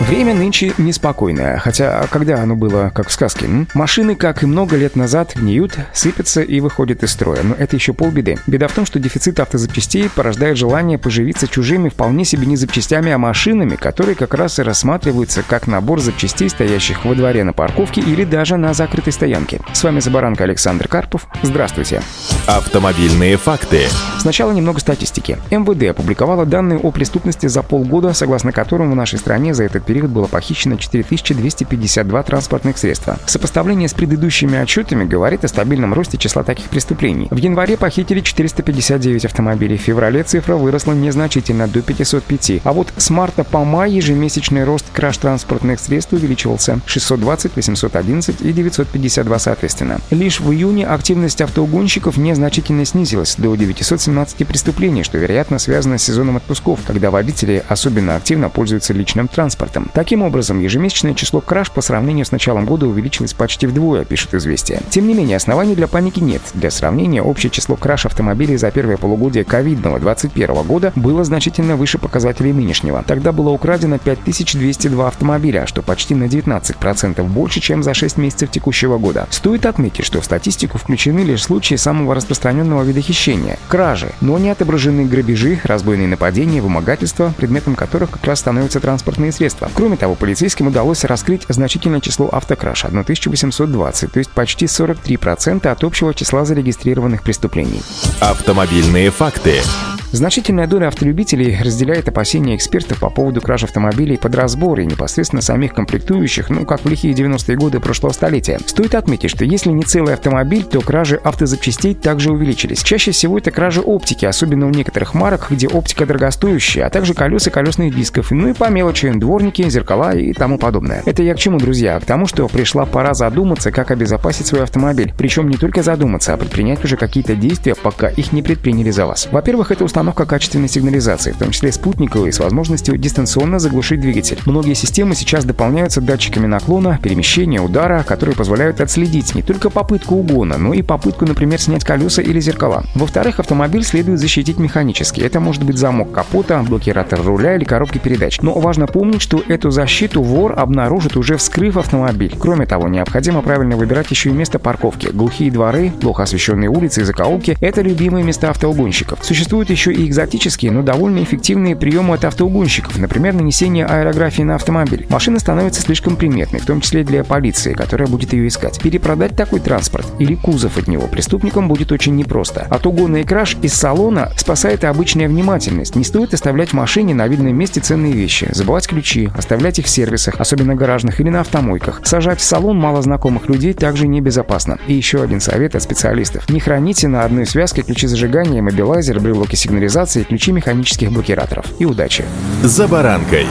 Время нынче неспокойное, хотя когда оно было, как в сказке? М? Машины, как и много лет назад, гниют, сыпятся и выходят из строя. Но это еще полбеды. Беда в том, что дефицит автозапчастей порождает желание поживиться чужими вполне себе не запчастями, а машинами, которые как раз и рассматриваются как набор запчастей, стоящих во дворе на парковке или даже на закрытой стоянке. С вами Забаранка Александр Карпов. Здравствуйте. Автомобильные факты. Сначала немного статистики. МВД опубликовала данные о преступности за полгода, согласно которым в нашей стране за этот период было похищено 4252 транспортных средства. Сопоставление с предыдущими отчетами говорит о стабильном росте числа таких преступлений. В январе похитили 459 автомобилей, в феврале цифра выросла незначительно до 505. А вот с марта по май ежемесячный рост краж транспортных средств увеличивался 620, 811 и 952 соответственно. Лишь в июне активность автоугонщиков незначительно снизилась до 917 преступлений, что, вероятно, связано с сезоном отпусков, когда водители особенно активно пользуются личным транспортом этом. Таким образом, ежемесячное число краж по сравнению с началом года увеличилось почти вдвое, пишет «Известия». Тем не менее, оснований для паники нет. Для сравнения, общее число краж автомобилей за первое полугодие ковидного 2021 года было значительно выше показателей нынешнего. Тогда было украдено 5202 автомобиля, что почти на 19% больше, чем за 6 месяцев текущего года. Стоит отметить, что в статистику включены лишь случаи самого распространенного вида хищения – кражи, но не отображены грабежи, разбойные нападения, вымогательства, предметом которых как раз становятся транспортные средства. Кроме того, полицейским удалось раскрыть значительное число автокраш – 1820, то есть почти 43% от общего числа зарегистрированных преступлений. Автомобильные факты. Значительная доля автолюбителей разделяет опасения экспертов по поводу краж автомобилей под разбор и непосредственно самих комплектующих, ну, как в лихие 90-е годы прошлого столетия. Стоит отметить, что если не целый автомобиль, то кражи автозапчастей также увеличились. Чаще всего это кражи оптики, особенно у некоторых марок, где оптика дорогостоящая, а также колеса колесных дисков, ну и по мелочи, дворники, зеркала и тому подобное. Это я к чему, друзья? К тому, что пришла пора задуматься, как обезопасить свой автомобиль. Причем не только задуматься, а предпринять уже какие-то действия, пока их не предприняли за вас. Во-первых, это установка установка качественной сигнализации, в том числе спутниковой, с возможностью дистанционно заглушить двигатель. Многие системы сейчас дополняются датчиками наклона, перемещения, удара, которые позволяют отследить не только попытку угона, но и попытку, например, снять колеса или зеркала. Во-вторых, автомобиль следует защитить механически. Это может быть замок капота, блокиратор руля или коробки передач. Но важно помнить, что эту защиту вор обнаружит уже вскрыв автомобиль. Кроме того, необходимо правильно выбирать еще и место парковки. Глухие дворы, плохо освещенные улицы и закоулки – это любимые места автоугонщиков. Существует еще еще и экзотические, но довольно эффективные приемы от автоугонщиков, например, нанесение аэрографии на автомобиль. Машина становится слишком приметной, в том числе для полиции, которая будет ее искать. Перепродать такой транспорт или кузов от него преступникам будет очень непросто. От угона и краж из салона спасает и обычная внимательность. Не стоит оставлять в машине на видном месте ценные вещи, забывать ключи, оставлять их в сервисах, особенно гаражных или на автомойках. Сажать в салон малознакомых людей также небезопасно. И еще один совет от специалистов. Не храните на одной связке ключи зажигания, мобилайзер, брелоки сигнализации сигнализации ключи механических блокираторов. И удачи! «За баранкой»